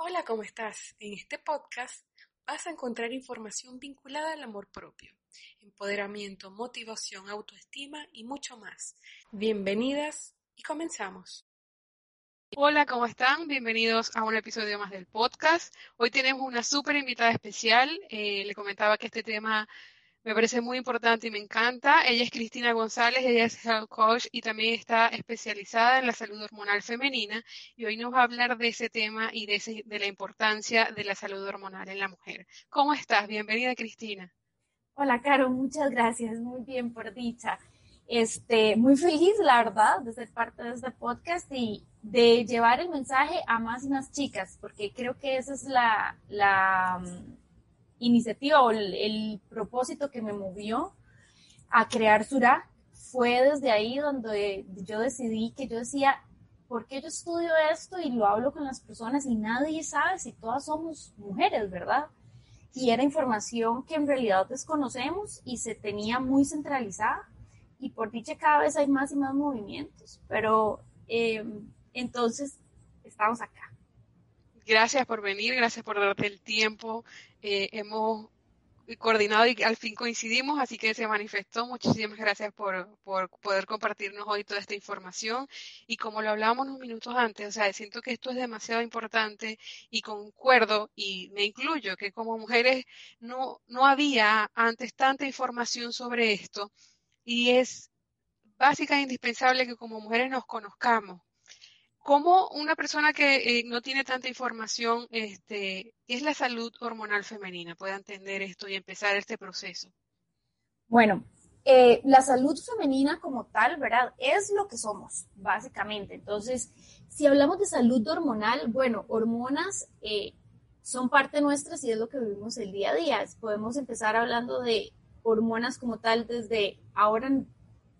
Hola, ¿cómo estás? En este podcast vas a encontrar información vinculada al amor propio, empoderamiento, motivación, autoestima y mucho más. Bienvenidas y comenzamos. Hola, ¿cómo están? Bienvenidos a un episodio más del podcast. Hoy tenemos una súper invitada especial. Eh, le comentaba que este tema me parece muy importante y me encanta. Ella es Cristina González, ella es health coach y también está especializada en la salud hormonal femenina y hoy nos va a hablar de ese tema y de, la importancia de la salud hormonal en la mujer. ¿Cómo estás? Bienvenida, Cristina. Hola, Caro, muchas gracias. Muy bien, por dicha. Este, muy feliz, la verdad, de ser parte de este podcast y de llevar el mensaje a más y más chicas, porque creo que esa es la, la iniciativa o el, propósito que me movió a crear Sura. Fue desde ahí donde yo decidí que yo decía, ¿por qué yo estudio esto y lo hablo con las personas y nadie sabe si todas somos mujeres, verdad? Y era información que en realidad desconocemos y se tenía muy centralizada y por dicha cada vez hay más y más movimientos, pero eh, entonces estamos acá. Gracias por venir, gracias por darte el tiempo. Eh, hemos coordinado y al fin coincidimos, así que se manifestó. Muchísimas gracias por, por, poder compartirnos hoy toda esta información. Y como lo hablábamos unos minutos antes, o sea, siento que esto es demasiado importante y concuerdo, y me incluyo, que como mujeres no, no había antes tanta información sobre esto y es básica e indispensable que como mujeres nos conozcamos. ¿Cómo una persona que eh, no tiene tanta información, este, qué es la salud hormonal femenina, puede entender esto y empezar este proceso? Bueno, eh, la salud femenina como tal, ¿verdad? Es lo que somos, básicamente. Entonces, si hablamos de salud hormonal, bueno, hormonas eh, son parte nuestras y es lo que vivimos el día a día. Podemos empezar hablando de hormonas como tal desde ahora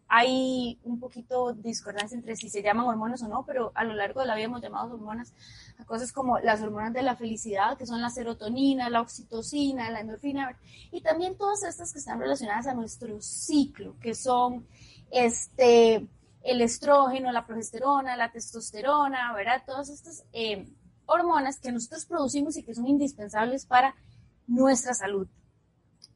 hay un poquito discordancia entre si se llaman hormonas o no, pero a lo largo de la vida hemos llamado hormonas a cosas como las hormonas de la felicidad, que son la serotonina, la oxitocina, la endorfina, y también todas estas que están relacionadas a nuestro ciclo, que son este, el estrógeno, la progesterona, la testosterona, ¿verdad? Todas estas eh, hormonas que nosotros producimos y que son indispensables para nuestra salud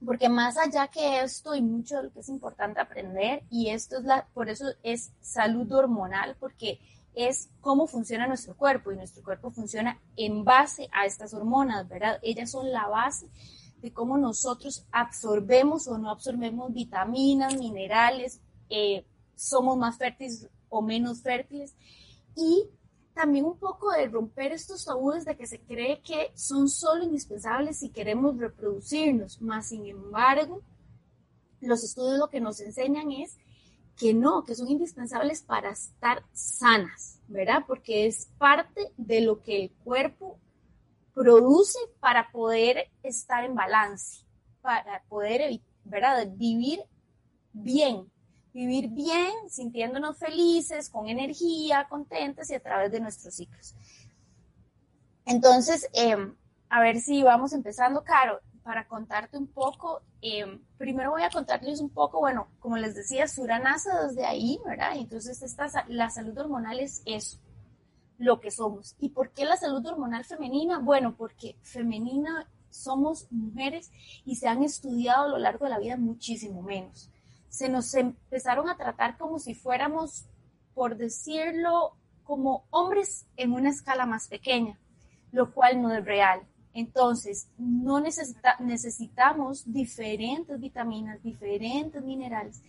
porque más allá que esto y mucho de lo que es importante aprender, y esto es la, por eso es salud hormonal, porque es cómo funciona nuestro cuerpo y nuestro cuerpo funciona en base a estas hormonas, ¿verdad? Ellas son la base de cómo nosotros absorbemos o no absorbemos vitaminas, minerales, eh, somos más fértiles o menos fértiles y también un poco de romper estos tabúes de que se cree que son solo indispensables si queremos reproducirnos, más sin embargo, los estudios lo que nos enseñan es que no, que son indispensables para estar sanas, ¿verdad? Porque es parte de lo que el cuerpo produce para poder estar en balance, para poder. Vivir bien, vivir bien, sintiéndonos felices, con energía, contentas y a través de nuestros ciclos. Entonces, em, a ver si vamos empezando, Caro, para contarte un poco. Em, primero voy a contarles un poco, bueno, como les decía, Sura nace desde ahí, ¿verdad? Entonces, esta, la salud hormonal es eso, lo que somos. ¿Y por qué la salud hormonal femenina? Bueno, porque femenina somos mujeres y se han estudiado a lo largo de la vida muchísimo menos se nos empezaron a tratar como si fuéramos, por decirlo, como hombres en una escala más pequeña, lo cual no es real. Entonces, no necesitamos diferentes vitaminas, diferentes minerales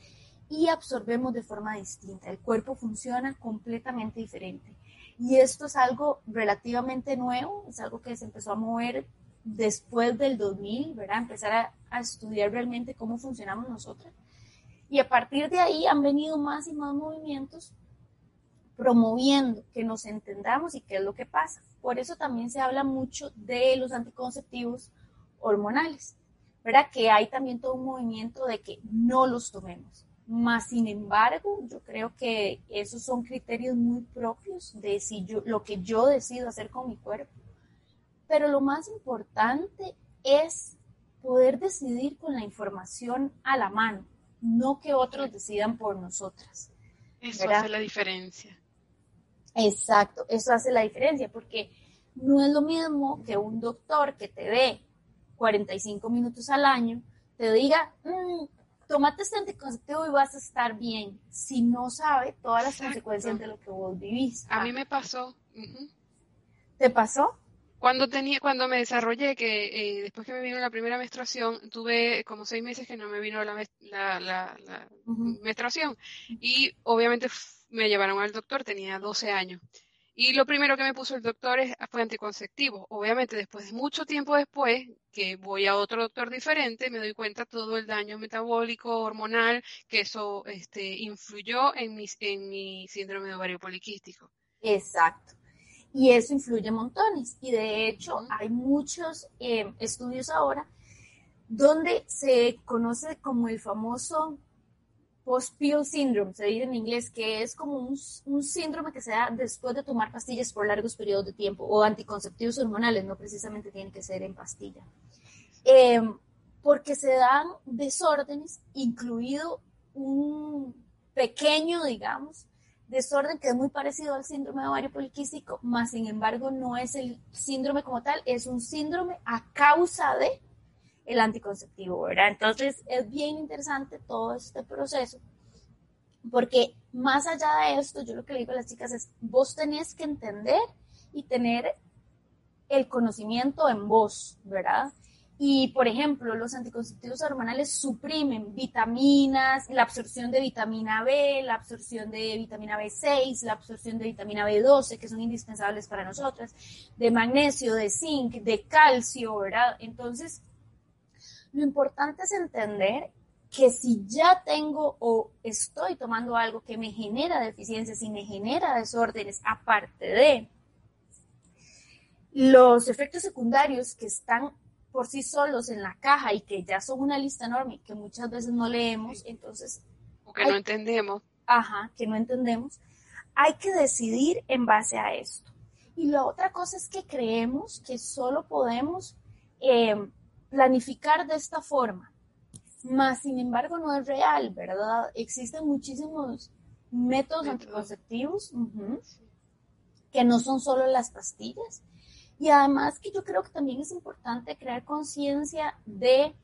y absorbemos de forma distinta. El cuerpo funciona completamente diferente. Y esto es algo relativamente nuevo, es algo que se empezó a mover después del 2000, ¿verdad? Empezar a, estudiar realmente cómo funcionamos nosotras. Y a partir de ahí han venido más y más movimientos promoviendo que nos entendamos y qué es lo que pasa. Por eso también se habla mucho de los anticonceptivos hormonales, ¿verdad? Que hay también todo un movimiento de que no los tomemos. Más sin embargo, yo creo que esos son criterios muy propios de si yo, lo que yo decido hacer con mi cuerpo. Pero lo más importante es poder decidir con la información a la mano no que otros decidan por nosotras. Eso hace la diferencia. Exacto, eso hace la diferencia, porque No es lo mismo que un doctor que te dé 45 minutos al año te diga, mm, tomate este anticonceptivo y vas a estar bien, si no sabe todas las consecuencias de lo que vos vivís. A mí me pasó. ¿Te pasó? Cuando tenía, cuando me desarrollé, que eh, después que me vino la primera menstruación, tuve como seis meses que no me vino la, la, menstruación. Y obviamente me llevaron al doctor, tenía 12 años. Y lo primero que me puso el doctor es, fue anticonceptivo. Obviamente, después de mucho tiempo después, que voy a otro doctor diferente, me doy cuenta todo el daño metabólico, hormonal, que eso este, influyó en mi, en mi síndrome de ovario poliquístico. Exacto. Y eso influye montones. Y de hecho, hay muchos eh, estudios ahora donde se conoce como el famoso post-pill syndrome, se dice en inglés, que es como un, síndrome que se da después de tomar pastillas por largos periodos de tiempo o anticonceptivos hormonales, no precisamente tiene que ser en pastilla. Em, porque se dan desórdenes, incluido un pequeño, digamos, desorden que es muy parecido al síndrome de ovario poliquístico, más sin embargo no es el síndrome como tal, es un síndrome a causa de el anticonceptivo, ¿verdad? Entonces es bien interesante todo este proceso, porque más allá de esto, yo lo que le digo a las chicas es, vos tenés que entender y tener el conocimiento en vos, ¿verdad? Y, por ejemplo, los anticonceptivos hormonales suprimen vitaminas, la absorción de vitamina B, la absorción de vitamina B6, la absorción de vitamina B12, que son indispensables para nosotras, de magnesio, de zinc, de calcio, ¿verdad? Entonces, lo importante es entender que si ya tengo o estoy tomando algo que me genera deficiencias y me genera desórdenes, aparte de los efectos secundarios que están por sí solos en la caja y que ya son una lista enorme que muchas veces no leemos, entonces... O que no entendemos. Ajá, que no entendemos. Hay que decidir en base a esto. Y la otra cosa es que creemos que solo podemos eh, planificar de esta forma. Más, sin embargo, no es real, ¿verdad? Existen muchísimos métodos anticonceptivos que no son solo las pastillas. Y además que yo creo que también es importante crear conciencia de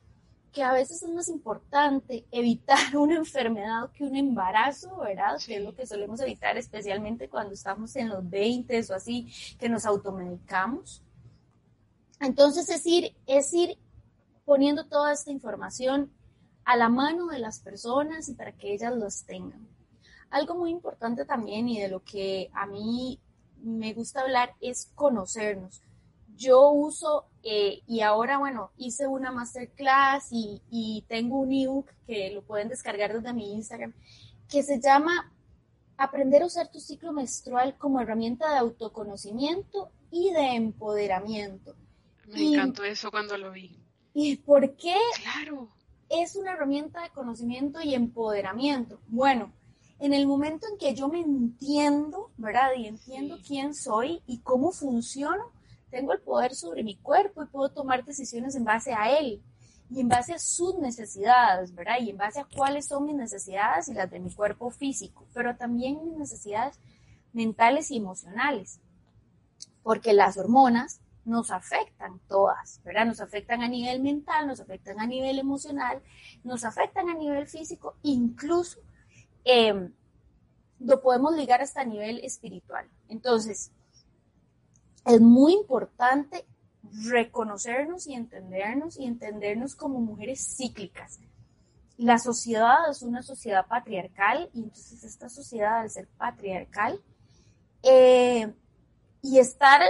que a veces es más importante evitar una enfermedad que un embarazo, ¿verdad? Que es lo que solemos evitar, especialmente cuando estamos en los 20 o así, que nos automedicamos. Entonces es ir, es ir poniendo toda esta información a la mano de las personas y para que ellas los tengan. Algo muy importante también y de lo que a mí me gusta hablar es conocernos. Yo uso, eh, y ahora, bueno, hice una masterclass y, y tengo un ebook que lo pueden descargar desde mi Instagram, que se llama Aprender a usar tu ciclo menstrual como herramienta de autoconocimiento y de empoderamiento. Me encantó eso cuando lo vi. ¿Y por qué? Claro. Es una herramienta de conocimiento y empoderamiento. Bueno, en el momento en que yo me entiendo, ¿verdad? Y entiendo quién soy y cómo funciono, tengo el poder sobre mi cuerpo y puedo tomar decisiones en base a él y en base a sus necesidades, ¿verdad? Y en base a cuáles son mis necesidades y las de mi cuerpo físico, pero también mis necesidades mentales y emocionales, porque las hormonas nos afectan todas, ¿verdad? Nos afectan a nivel mental, nos afectan a nivel emocional, nos afectan a nivel físico, incluso em, lo podemos ligar hasta nivel espiritual. Entonces, es muy importante reconocernos y entendernos y entendernos como mujeres cíclicas. La sociedad es una sociedad patriarcal y entonces esta sociedad al ser patriarcal eh, y estar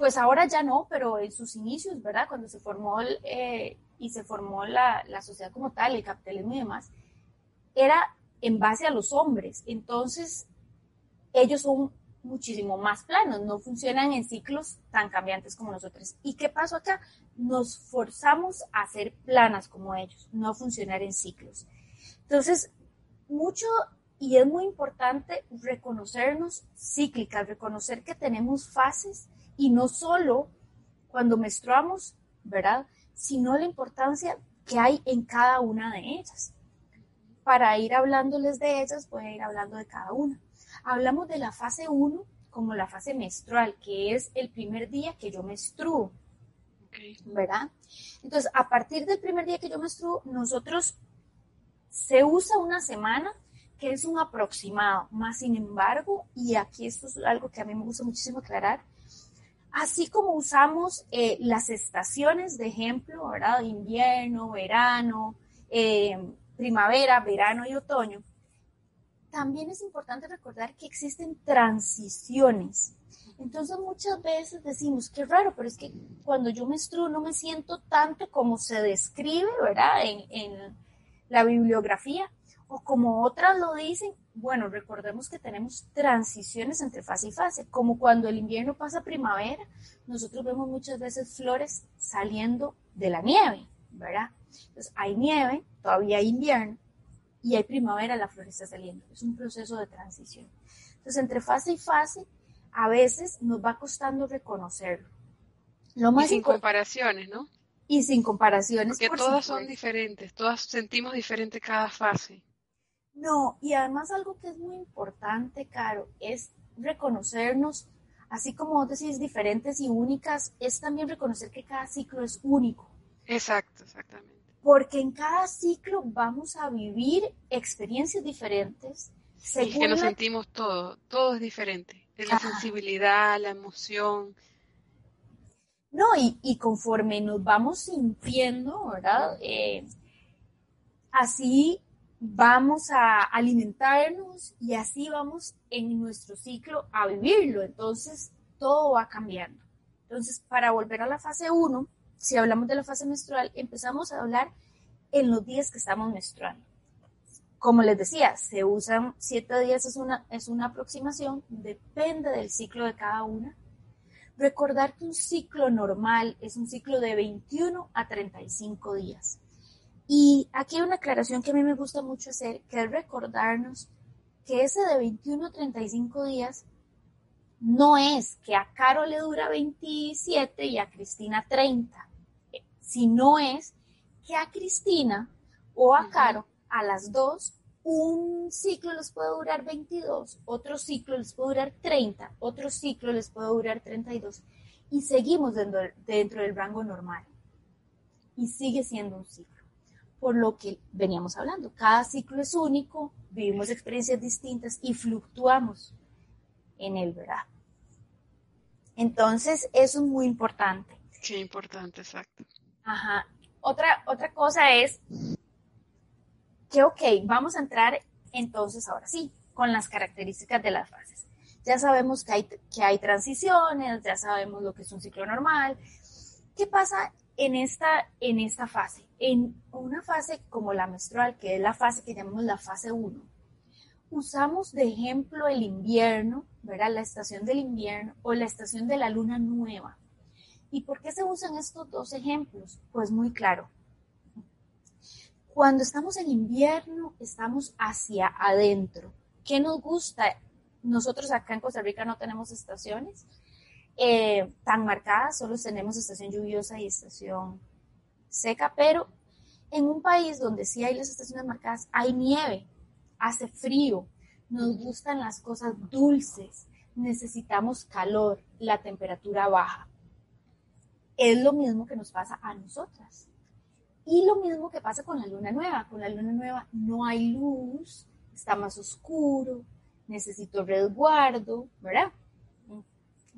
pues ahora ya no, pero en sus inicios, ¿verdad? Cuando se formó eh, y se formó la, sociedad como tal, el capitalismo y demás, era en base a los hombres. Entonces, ellos son muchísimo más planos, no funcionan en ciclos tan cambiantes como nosotros. ¿Y qué pasó acá? Nos forzamos a ser planas como ellos, no funcionar en ciclos. Entonces, mucho y es muy importante reconocernos cíclicas, reconocer que tenemos fases y no solo cuando menstruamos, ¿verdad? Sino la importancia que hay en cada una de ellas. Para ir hablándoles de ellas, voy a ir hablando de cada una. Hablamos de la fase 1, como la fase menstrual, que es el primer día que yo menstruo. ¿Verdad? Entonces, a partir del primer día que yo menstruo, nosotros se usa una semana que es un aproximado, más sin embargo, y aquí esto es algo que a mí me gusta muchísimo aclarar, así como usamos eh, las estaciones, de ejemplo, ¿verdad? Invierno, verano, eh, primavera, verano y otoño, también es importante recordar que existen transiciones. Entonces muchas veces decimos, qué raro, pero es que cuando yo menstruo no me siento tanto como se describe, ¿verdad? En, en la bibliografía, o como otras lo dicen, bueno, recordemos que tenemos transiciones entre fase y fase, como cuando el invierno pasa a primavera, nosotros vemos muchas veces flores saliendo de la nieve, ¿verdad? Entonces hay nieve, todavía hay invierno, y hay primavera, la flor está saliendo. Es un proceso de transición. Entonces, entre fase y fase, a veces nos va costando reconocerlo. Lo más y sin comparaciones, ¿no? Y sin comparaciones. Porque todas son diferentes, todas sentimos diferente cada fase. No, y además algo que es muy importante, Caro, es reconocernos, así como vos decís, diferentes y únicas, es también reconocer que cada ciclo es único. Exacto, exactamente porque en cada ciclo vamos a vivir experiencias diferentes. Sí, que nos sentimos todo, todo es diferente, la sensibilidad, la emoción. No, y, conforme nos vamos sintiendo, ¿verdad? Eh, así vamos a alimentarnos y así vamos en nuestro ciclo a vivirlo. Entonces, todo va cambiando. Entonces, para volver a la fase 1, si hablamos de la fase menstrual, empezamos a hablar en los días que estamos menstruando. Como les decía, se usan siete días, es una, es una aproximación, depende del ciclo de cada una. Recordar que un ciclo normal es un ciclo de 21 a 35 días. Y aquí hay una aclaración que a mí me gusta mucho hacer, que es recordarnos que ese de 21 a 35 días no es que a Caro le dura 27 y a Cristina 30 si no es que a Cristina o a Caro, a las dos, un ciclo les puede durar 22, otro ciclo les puede durar 30, otro ciclo les puede durar 32 y seguimos dentro, dentro del rango normal y sigue siendo un ciclo. Por lo que veníamos hablando, cada ciclo es único, vivimos experiencias distintas y fluctuamos en él, ¿verdad? Entonces, eso es muy importante. Qué importante, exacto. Ajá. Otra, otra cosa es que, ok, vamos a entrar entonces ahora sí, con las características de las fases. Ya sabemos que hay, que hay transiciones, ya sabemos lo que es un ciclo normal. ¿Qué pasa en esta, en esta fase? En una fase como la menstrual, que es la fase que llamamos la fase 1, usamos de ejemplo el invierno, ¿verdad? La estación del invierno o la estación de la luna nueva. ¿Y por qué se usan estos dos ejemplos? Pues muy claro. Cuando estamos en invierno, estamos hacia adentro. ¿Qué nos gusta? Nosotros acá en Costa Rica no tenemos estaciones eh, tan marcadas, solo tenemos estación lluviosa y estación seca, pero en un país donde sí hay las estaciones marcadas, hay nieve, hace frío, nos gustan las cosas dulces, necesitamos calor, la temperatura baja es lo mismo que nos pasa a nosotras. Y lo mismo que pasa con la luna nueva. Con la luna nueva no hay luz, está más oscuro, necesito resguardo, ¿verdad?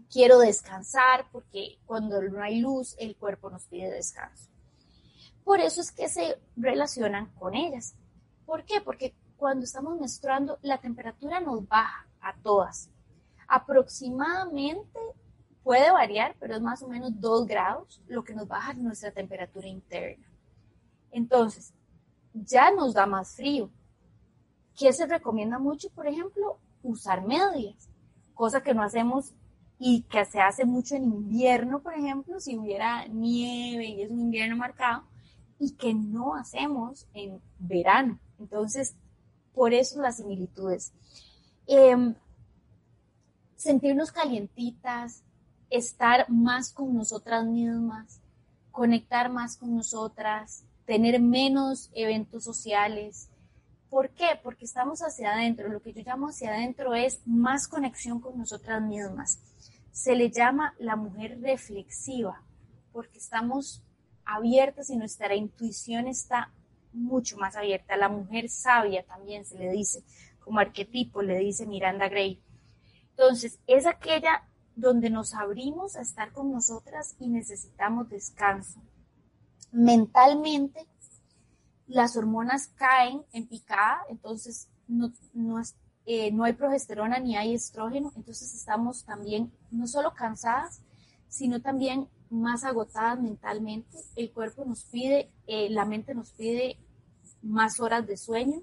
Quiero descansar porque cuando no hay luz el cuerpo nos pide descanso. Por eso es que se relacionan con ellas. ¿Por qué? Porque cuando estamos menstruando la temperatura nos baja a todas. Aproximadamente Puede variar, pero es más o menos 2 grados lo que nos baja nuestra temperatura interna. Entonces, ya nos da más frío. ¿Qué se recomienda mucho? Por ejemplo, usar medias, cosa que no hacemos y que se hace mucho en invierno, por ejemplo, si hubiera nieve y es un invierno marcado, y que no hacemos en verano. Entonces, por eso las similitudes. Em, sentirnos calientitas, estar más con nosotras mismas, conectar más con nosotras, tener menos eventos sociales, ¿Por qué? Porque estamos hacia adentro. Lo que yo llamo hacia adentro es más conexión con nosotras mismas. Se le llama la mujer reflexiva, porque estamos abiertas y nuestra intuición está mucho más abierta. La mujer sabia también se le dice, como arquetipo le dice Miranda Gray. Entonces, es aquella donde nos abrimos a estar con nosotras y necesitamos descanso. Mentalmente las hormonas caen en picada, entonces no, eh, no, hay progesterona ni hay estrógeno, entonces estamos también no solo cansadas, sino también más agotadas mentalmente. El cuerpo nos pide, eh, la mente nos pide más horas de sueño,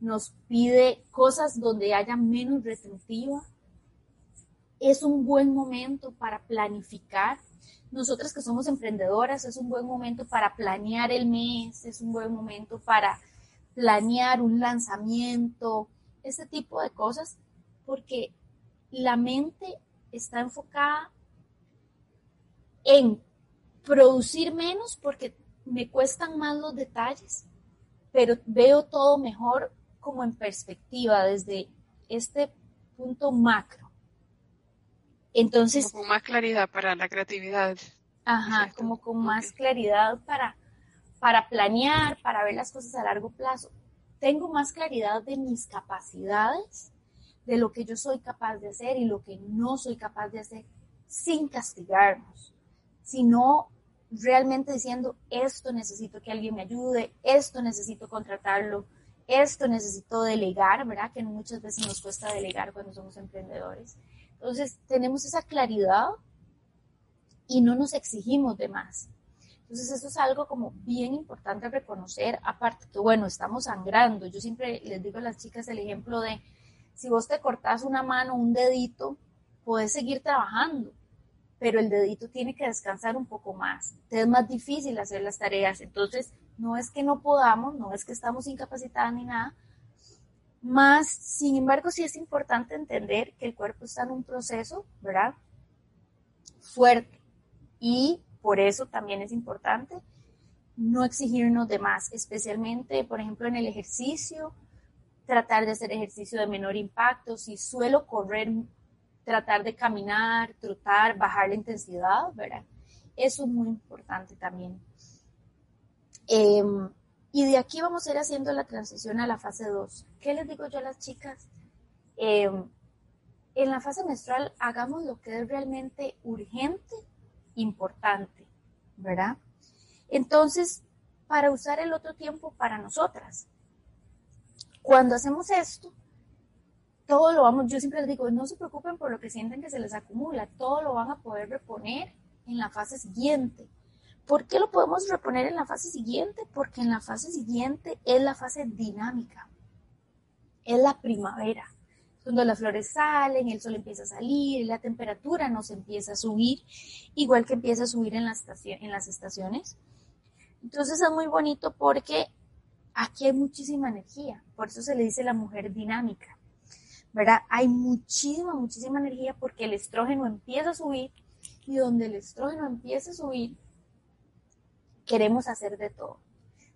nos pide cosas donde haya menos retentiva. Es un buen momento para planificar, nosotras que somos emprendedoras, es un buen momento para planear el mes, es un buen momento para planear un lanzamiento, ese tipo de cosas, porque la mente está enfocada en producir menos porque me cuestan más los detalles, pero veo todo mejor como en perspectiva desde este punto macro. Entonces... con más claridad para la creatividad. Ajá, como con más claridad para, para planear, para ver las cosas a largo plazo. Tengo más claridad de mis capacidades, de lo que yo soy capaz de hacer y lo que no soy capaz de hacer, sin castigarnos, sino realmente diciendo, esto necesito que alguien me ayude, esto necesito contratarlo, esto necesito delegar, ¿verdad? Que muchas veces nos cuesta delegar cuando somos emprendedores. Entonces, tenemos esa claridad y no nos exigimos de más. Entonces, eso es algo como bien importante reconocer, aparte que, bueno, estamos sangrando. Yo siempre les digo a las chicas el ejemplo de, si vos te cortás una mano, un dedito, puedes seguir trabajando, pero el dedito tiene que descansar un poco más. Te es más difícil hacer las tareas. Entonces, no es que no podamos, no es que estamos incapacitadas ni nada, más, sin embargo, sí es importante entender que el cuerpo está en un proceso, ¿verdad? Fuerte. Y por eso también es importante no exigirnos de más, especialmente, por ejemplo, en el ejercicio, tratar de hacer ejercicio de menor impacto. Si suelo correr, tratar de caminar, trotar, bajar la intensidad, ¿verdad? Eso es muy importante también. Em, y de aquí vamos a ir haciendo la transición a la fase 2. ¿Qué les digo yo a las chicas? Eh, en la fase menstrual hagamos lo que es realmente urgente, importante, ¿verdad? Entonces, para usar el otro tiempo para nosotras. Cuando hacemos esto, todo lo vamos, yo siempre les digo, no se preocupen por lo que sienten que se les acumula, todo lo van a poder reponer en la fase siguiente. ¿Por qué lo podemos reponer en la fase siguiente? Porque en la fase siguiente es la fase dinámica, es la primavera, cuando las flores salen, el sol empieza a salir, la temperatura nos empieza a subir, igual que empieza a subir en, en las estaciones. Entonces es muy bonito porque aquí hay muchísima energía, por eso se le dice la mujer dinámica, ¿verdad? Hay muchísima, muchísima energía porque el estrógeno empieza a subir y donde el estrógeno empieza a subir, queremos hacer de todo.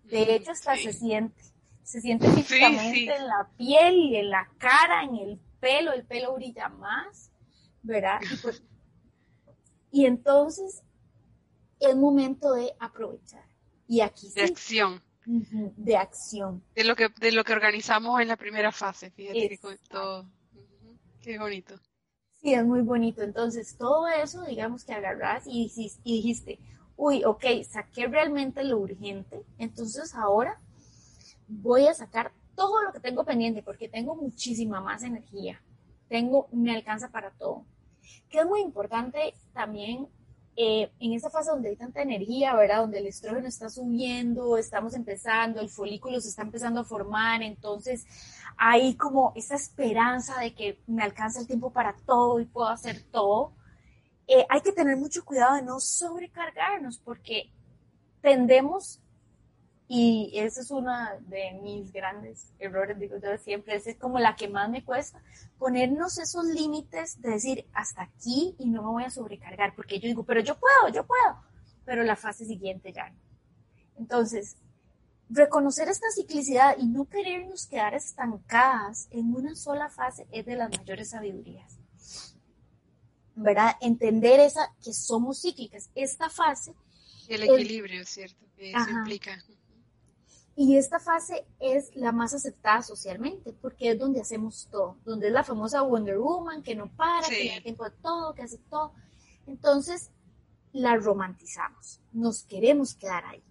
De hecho, hasta se siente, se siente físicamente en la piel y en la cara, en el pelo, el pelo brilla más, ¿verdad? Y, pues, y entonces es momento de aprovechar. Y aquí de acción. De acción. De lo que de lo que organizamos en la primera fase, fíjate que todo. Qué bonito. Sí, es muy bonito. Entonces, todo eso, digamos que agarras y, y dijiste, uy, ok, saqué realmente lo urgente, entonces ahora voy a sacar todo lo que tengo pendiente porque tengo muchísima más energía, tengo, me alcanza para todo. Que es muy importante también eh, en esa fase donde hay tanta energía, ¿verdad? Donde el estrógeno está subiendo, estamos empezando, el folículo se está empezando a formar, entonces hay como esa esperanza de que me alcanza el tiempo para todo y puedo hacer todo. Eh, hay que tener mucho cuidado de no sobrecargarnos porque tendemos, y ese es uno de mis grandes errores, digo yo siempre, es como la que más me cuesta, ponernos esos límites de decir hasta aquí y no me voy a sobrecargar, porque yo digo, pero yo puedo, yo puedo, pero la fase siguiente ya no. Entonces, reconocer esta ciclicidad y no querernos quedar estancadas en una sola fase es de las mayores sabidurías. ¿Verdad? Entender esa que somos cíclicas. Esta fase. El equilibrio, ¿cierto? Que eso implica. Y esta fase es la más aceptada socialmente, porque es donde hacemos todo, donde es la famosa Wonder Woman que no para, que tiene tiempo de todo, que hace todo. Entonces, la romantizamos, nos queremos quedar ahí.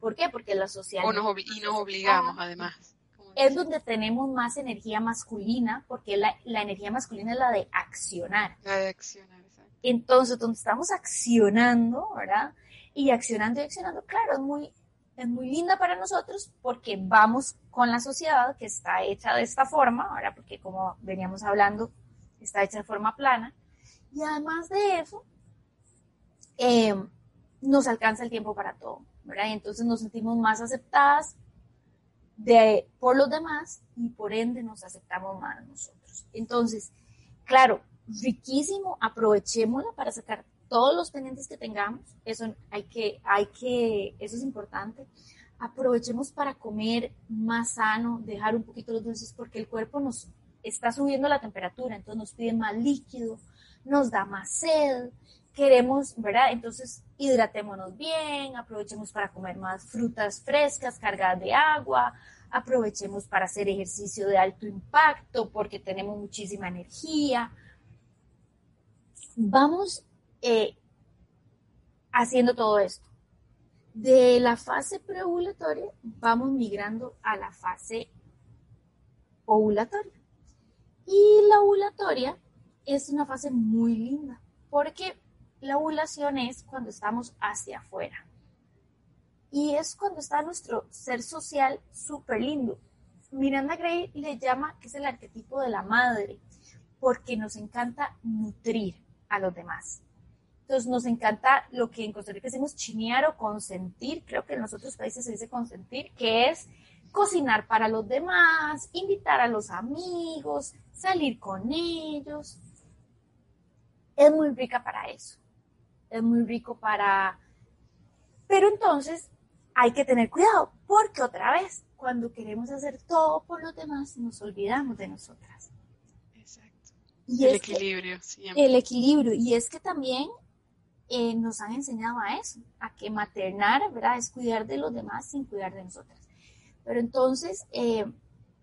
¿Por qué? Porque la sociedad... y nos obligamos, además. Es donde tenemos más energía masculina, porque la, la, energía masculina es la de accionar. La de accionar, exacto. Entonces, donde estamos accionando, ¿verdad? Y accionando y accionando, claro, es muy, es muy linda para nosotros porque vamos con la sociedad que está hecha de esta forma, ahora porque como veníamos hablando, está hecha de forma plana. Y además de eso, eh, nos alcanza el tiempo para todo, ¿verdad? Y entonces nos sentimos más aceptadas de, por los demás y por ende nos aceptamos más nosotros. Entonces, claro, riquísimo, aprovechémosla para sacar todos los pendientes que tengamos, eso hay que, hay que, eso es importante. Aprovechemos para comer más sano, dejar un poquito los dulces porque el cuerpo nos está subiendo la temperatura, entonces nos pide más líquido, nos da más sed, queremos, ¿verdad? Entonces hidratémonos bien, aprovechemos para comer más frutas frescas cargadas de agua, aprovechemos para hacer ejercicio de alto impacto porque tenemos muchísima energía. Vamos eh, haciendo todo esto. De la fase preovulatoria vamos migrando a la fase ovulatoria. Y la ovulatoria es una fase muy linda porque la ovulación es cuando estamos hacia afuera. Y es cuando está nuestro ser social súper lindo. Miranda Gray le llama que es el arquetipo de la madre, porque nos encanta nutrir a los demás. Entonces nos encanta lo que en Costa Rica decimos chinear o consentir, creo que en los otros países se dice consentir, que es cocinar para los demás, invitar a los amigos, salir con ellos. Es muy rica para eso. Es muy rico para... Pero entonces hay que tener cuidado, porque otra vez, cuando queremos hacer todo por los demás, nos olvidamos de nosotras. Exacto. Y el equilibrio, siempre. El equilibrio. Y es que también eh, nos han enseñado a eso, a que maternar, ¿verdad? Es cuidar de los demás sin cuidar de nosotras. Pero entonces, eh,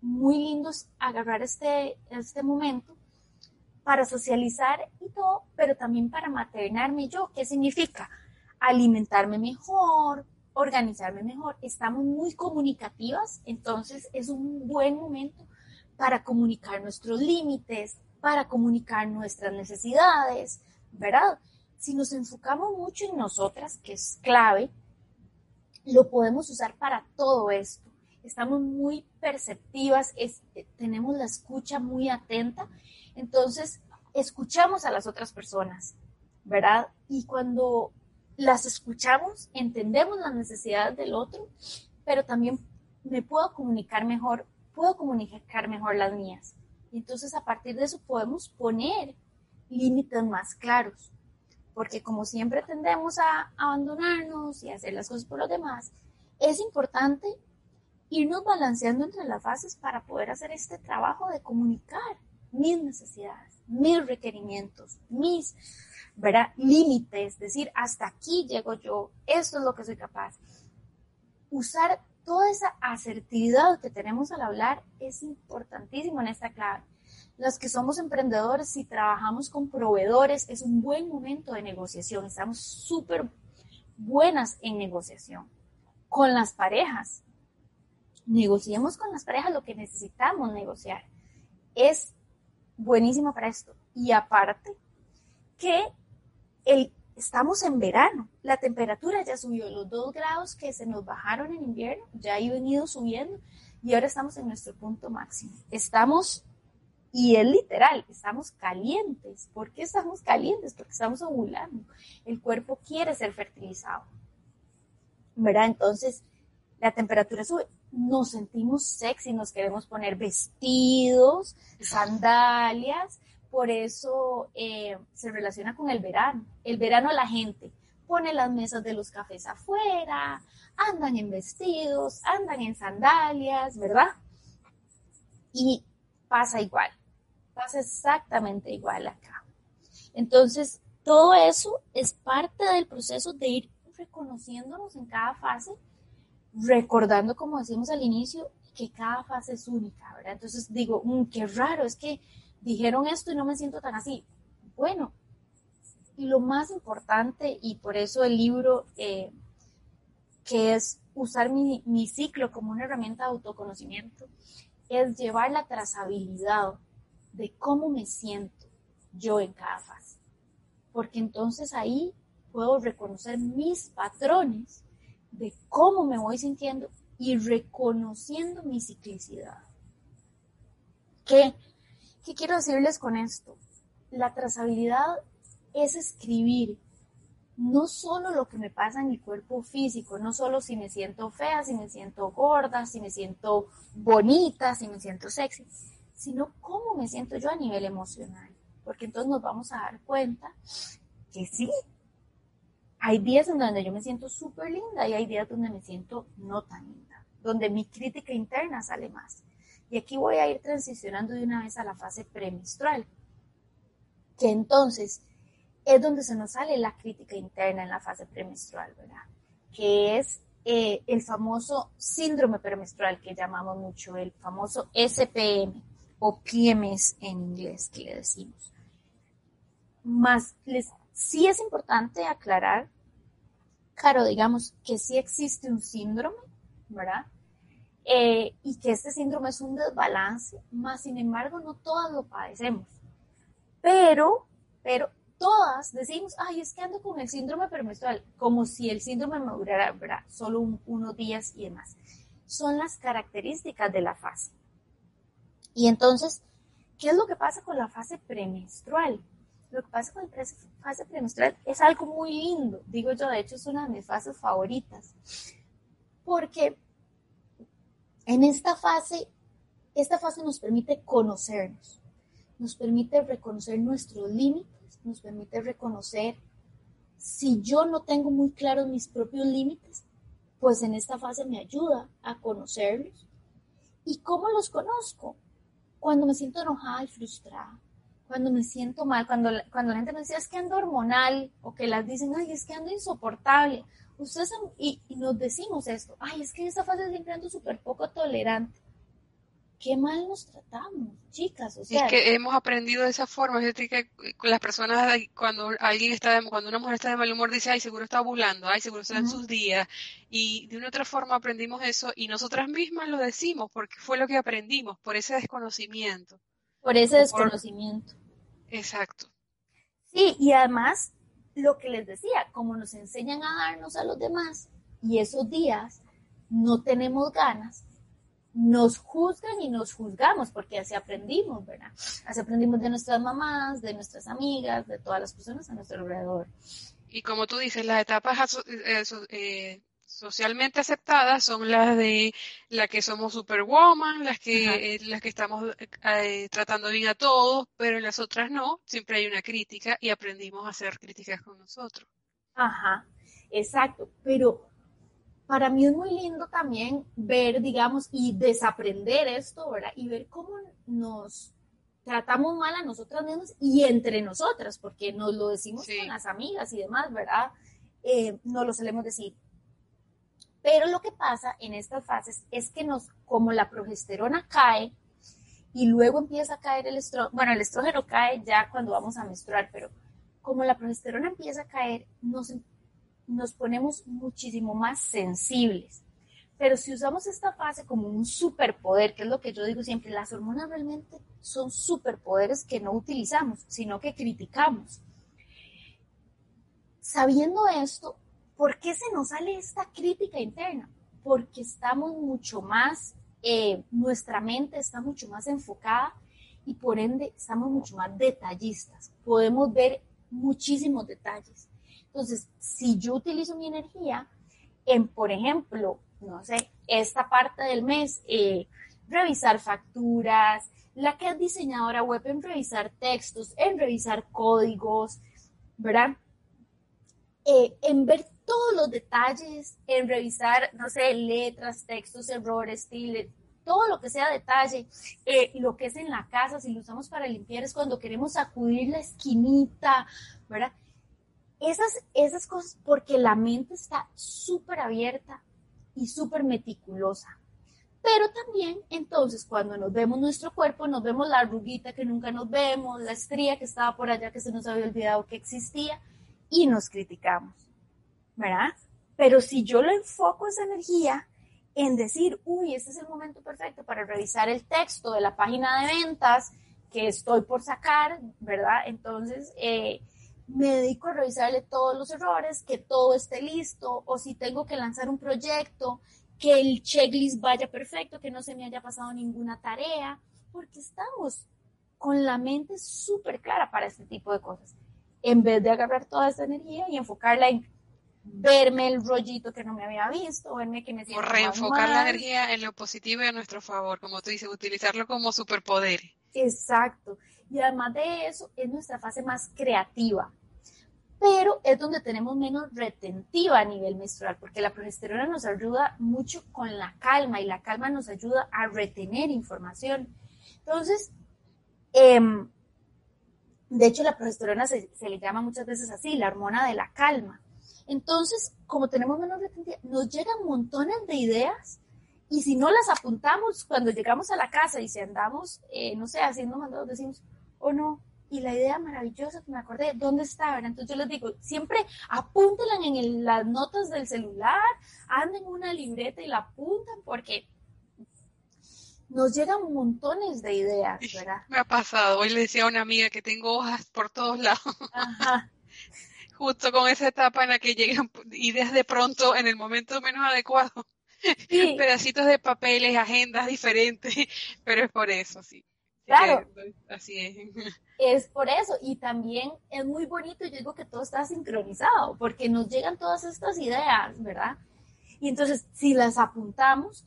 muy lindo agarrar este, este momento para socializar y todo, pero también para maternarme yo. ¿Qué significa? Alimentarme mejor, organizarme mejor. Estamos muy comunicativas, entonces es un buen momento para comunicar nuestros límites, para comunicar nuestras necesidades, ¿verdad? si nos enfocamos mucho en nosotras, que es clave, lo podemos usar para todo esto. Estamos muy perceptivas, tenemos la escucha muy atenta, entonces escuchamos a las otras personas, ¿verdad? Y cuando las escuchamos, entendemos las necesidades del otro, pero también me puedo comunicar mejor, puedo comunicar mejor las mías. Y entonces a partir de eso podemos poner límites más claros porque como siempre tendemos a abandonarnos y hacer las cosas por los demás, es importante irnos balanceando entre las fases para poder hacer este trabajo de comunicar mis necesidades, mis requerimientos, mis límites, decir, hasta aquí llego yo, esto es lo que soy capaz. Usar toda esa asertividad que tenemos al hablar es importantísimo en esta clave las que somos emprendedores y trabajamos con proveedores, es un buen momento de negociación. Estamos súper buenas en negociación. Con las parejas, negociemos con las parejas lo que necesitamos negociar. Es buenísimo para esto. Y aparte, que el, estamos en verano, la temperatura ya subió, los dos grados que se nos bajaron en invierno ya han venido subiendo y ahora estamos en nuestro punto máximo. Estamos y es literal, estamos calientes. ¿Por qué estamos calientes? Porque estamos ovulando. El cuerpo quiere ser fertilizado. ¿Verdad? Entonces, la temperatura sube. Nos sentimos sexy, nos queremos poner vestidos, sandalias. Por eso eh, se relaciona con el verano. El verano la gente pone las mesas de los cafés afuera, andan en vestidos, andan en sandalias, ¿verdad? Y pasa igual, pasa exactamente igual acá. Entonces, todo eso es parte del proceso de ir reconociéndonos en cada fase, recordando, como decimos al inicio, que cada fase es única, ¿verdad? Entonces digo, mm, qué raro, es que dijeron esto y no me siento tan así. Bueno, y lo más importante, y por eso el libro, eh, que es usar mi, mi ciclo como una herramienta de autoconocimiento, es llevar la trazabilidad de cómo me siento yo en cada fase. Porque entonces ahí puedo reconocer mis patrones de cómo me voy sintiendo y reconociendo mi ciclicidad. ¿Qué, ¿Qué quiero decirles con esto? La trazabilidad es escribir no solo lo que me pasa en mi cuerpo físico, no solo si me siento fea, si me siento gorda, si me siento bonita, si me siento sexy, sino cómo me siento yo a nivel emocional. Porque entonces nos vamos a dar cuenta que sí, hay días donde yo me siento súper linda y hay días donde me siento no tan linda, donde mi crítica interna sale más. Y aquí voy a ir transicionando de una vez a la fase premenstrual, que entonces es donde se nos sale la crítica interna en la fase premenstrual, ¿verdad? Que es eh, el famoso síndrome premenstrual que llamamos mucho, el famoso SPM o PMS en inglés que le decimos. Más les, sí es importante aclarar, claro, digamos que sí existe un síndrome, ¿verdad? Eh, y que este síndrome es un desbalance, más sin embargo no todas lo padecemos. Pero, pero todas decimos, ay, es que ando con el síndrome premenstrual, como si el síndrome me durara ¿verdad? solo unos días y demás. Son las características de la fase. Y entonces, ¿qué es lo que pasa con la fase premenstrual? Lo que pasa con la fase premenstrual es algo muy lindo, digo yo, de hecho es una de mis fases favoritas, porque en esta fase, esta fase nos permite conocernos, nos permite reconocer nuestros límites. Nos permite reconocer si yo no tengo muy claros mis propios límites, pues en esta fase me ayuda a conocerlos. ¿Y cómo los conozco? Cuando me siento enojada y frustrada, cuando me siento mal, cuando, cuando la gente me dice es que ando hormonal o que las dicen, ay, es que ando insoportable. Ustedes, y, y nos decimos esto, ay, es que en esta fase siempre ando súper poco tolerante qué mal nos tratamos, chicas. O sea, es que hemos aprendido de esa forma, es decir, que las personas, cuando alguien está, cuando una mujer está de mal humor, dice, ay, seguro está burlando, ay, seguro está en sus días, y de una otra forma aprendimos eso, y nosotras mismas lo decimos, porque fue lo que aprendimos, por ese desconocimiento. Por ese desconocimiento. Exacto. Sí, y además, lo que les decía, como nos enseñan a darnos a los demás, y esos días no tenemos ganas, nos juzgan y nos juzgamos, porque así aprendimos, ¿verdad? Así aprendimos de nuestras mamás, de nuestras amigas, de todas las personas a nuestro alrededor. Y como tú dices, las etapas eh, eh, socialmente aceptadas son las de las que somos superwoman, las que, eh, las que estamos tratando bien a todos, pero en las otras no, siempre hay una crítica y aprendimos a hacer críticas con nosotros. Ajá, exacto, pero para mí es muy lindo también ver, digamos, y desaprender esto, ¿verdad? Y ver cómo nos tratamos mal a nosotras mismas y entre nosotras, porque nos lo decimos con las amigas y demás, ¿verdad? Eh, no lo solemos decir. Pero lo que pasa en estas fases es que nos, como la progesterona cae y luego empieza a caer el estrógeno, bueno, el estrógeno cae ya cuando vamos a menstruar, pero como la progesterona empieza a caer, nos nos ponemos muchísimo más sensibles. Pero si usamos esta fase como un superpoder, que es lo que yo digo siempre, las hormonas realmente son superpoderes que no utilizamos, sino que criticamos. Sabiendo esto, ¿por qué se nos sale esta crítica interna? Porque estamos mucho más, eh, nuestra mente está mucho más enfocada y por ende estamos mucho más detallistas. Podemos ver muchísimos detalles. Entonces, si yo utilizo mi energía en, por ejemplo, no sé, esta parte del mes, eh, revisar facturas, la que es diseñadora web en revisar textos, en revisar códigos, ¿verdad? eh, en ver todos los detalles, en revisar, no sé, letras, textos, errores, estilos, todo lo que sea detalle, eh, lo que es en la casa, si lo usamos para limpiar es cuando queremos sacudir la esquinita, ¿verdad? Esas, esas cosas, porque la mente está súper abierta y súper meticulosa. Pero también, entonces, cuando nos vemos nuestro cuerpo, nos vemos la arruguita que nunca nos vemos, la estría que estaba por allá que se nos había olvidado que existía y nos criticamos, ¿verdad? Pero si yo lo enfoco esa energía en decir, uy, este es el momento perfecto para revisar el texto de la página de ventas que estoy por sacar, ¿verdad? Entonces, eh, me dedico a revisarle todos los errores, que todo esté listo, o si tengo que lanzar un proyecto, que el checklist vaya perfecto, que no se me haya pasado ninguna tarea, porque estamos con la mente súper clara para este tipo de cosas. En vez de agarrar toda esa energía y enfocarla en verme el rollito que no me había visto, verme que me siento O reenfocar la energía en lo positivo y a nuestro favor, como tú dices, utilizarlo como superpoder. Exacto. Y además de eso, es nuestra fase más creativa pero es donde tenemos menos retentiva a nivel menstrual, porque la progesterona nos ayuda mucho con la calma y la calma nos ayuda a retener información. Entonces, em, de hecho, la progesterona se, le llama muchas veces así, la hormona de la calma. Entonces, como tenemos menos retentiva, nos llegan montones de ideas y si no las apuntamos cuando llegamos a la casa y si andamos, eh, no sé, haciendo mandados, decimos, oh no, y la idea maravillosa que me acordé, ¿dónde está? Entonces yo les digo, siempre apúntenla en las notas del celular, anden una libreta y la apuntan porque nos llegan montones de ideas, ¿verdad? Me ha pasado, hoy le decía a una amiga que tengo hojas por todos lados. Ajá. Justo con esa etapa en la que llegan ideas de pronto en el momento menos adecuado. Sí. Pedacitos de papeles, agendas diferentes, pero es por eso, sí. Claro. Así es. Es por eso. Y también es muy bonito, yo digo que todo está sincronizado, porque nos llegan todas estas ideas, ¿verdad? Y entonces, si las apuntamos,